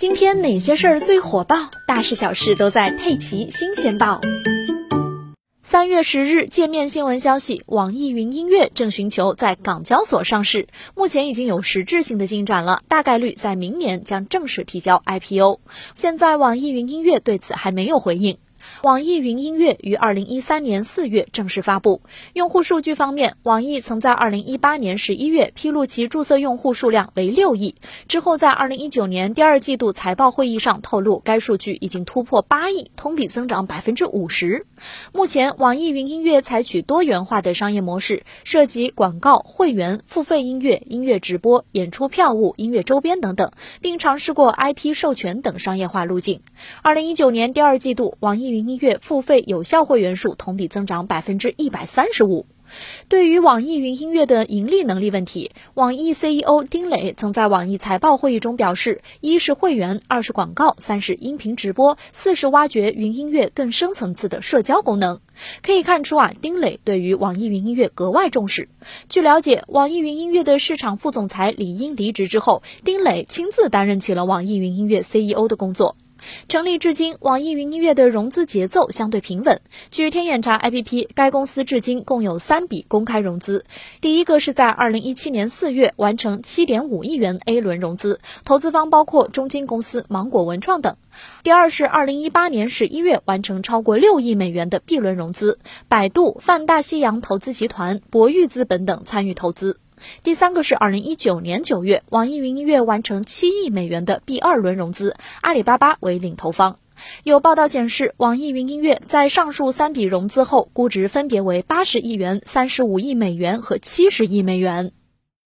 今天哪些事儿最火爆？大事小事都在《佩奇新鲜报》。三月十日，界面新闻消息，网易云音乐正寻求在港交所上市，目前已经有实质性的进展了，大概率在明年将正式提交 IPO。现在，网易云音乐对此还没有回应。网易云音乐于二零一三年四月正式发布。用户数据方面，网易曾在二零一八年十一月披露其注册用户数量为六亿，之后在二零一九年第二季度财报会议上透露，该数据已经突破八亿，同比增长百分之五十。目前，网易云音乐采取多元化的商业模式，涉及广告、会员、付费音乐、音乐直播、演出票务、音乐周边等等，并尝试过 IP 授权等商业化路径。二零一九年第二季度，网易云音乐付费有效会员数同比增长百分之一百三十五。对于网易云音乐的盈利能力问题，网易 CEO 丁磊曾在网易财报会议中表示：一是会员，二是广告，三是音频直播，四是挖掘云音乐更深层次的社交功能。可以看出啊，丁磊对于网易云音乐格外重视。据了解，网易云音乐的市场副总裁李英离职之后，丁磊亲自担任起了网易云音乐 CEO 的工作。成立至今，网易云音乐的融资节奏相对平稳。据天眼查 APP，该公司至今共有三笔公开融资。第一个是在二零一七年四月完成七点五亿元 A 轮融资，投资方包括中金公司、芒果文创等。第二是二零一八年十一月完成超过六亿美元的 B 轮融资，百度、泛大西洋投资集团、博裕资本等参与投资。第三个是二零一九年九月，网易云音乐完成七亿美元的 B 二轮融资，阿里巴巴为领投方。有报道显示，网易云音乐在上述三笔融资后，估值分别为八十亿元、三十五亿美元和七十亿美元。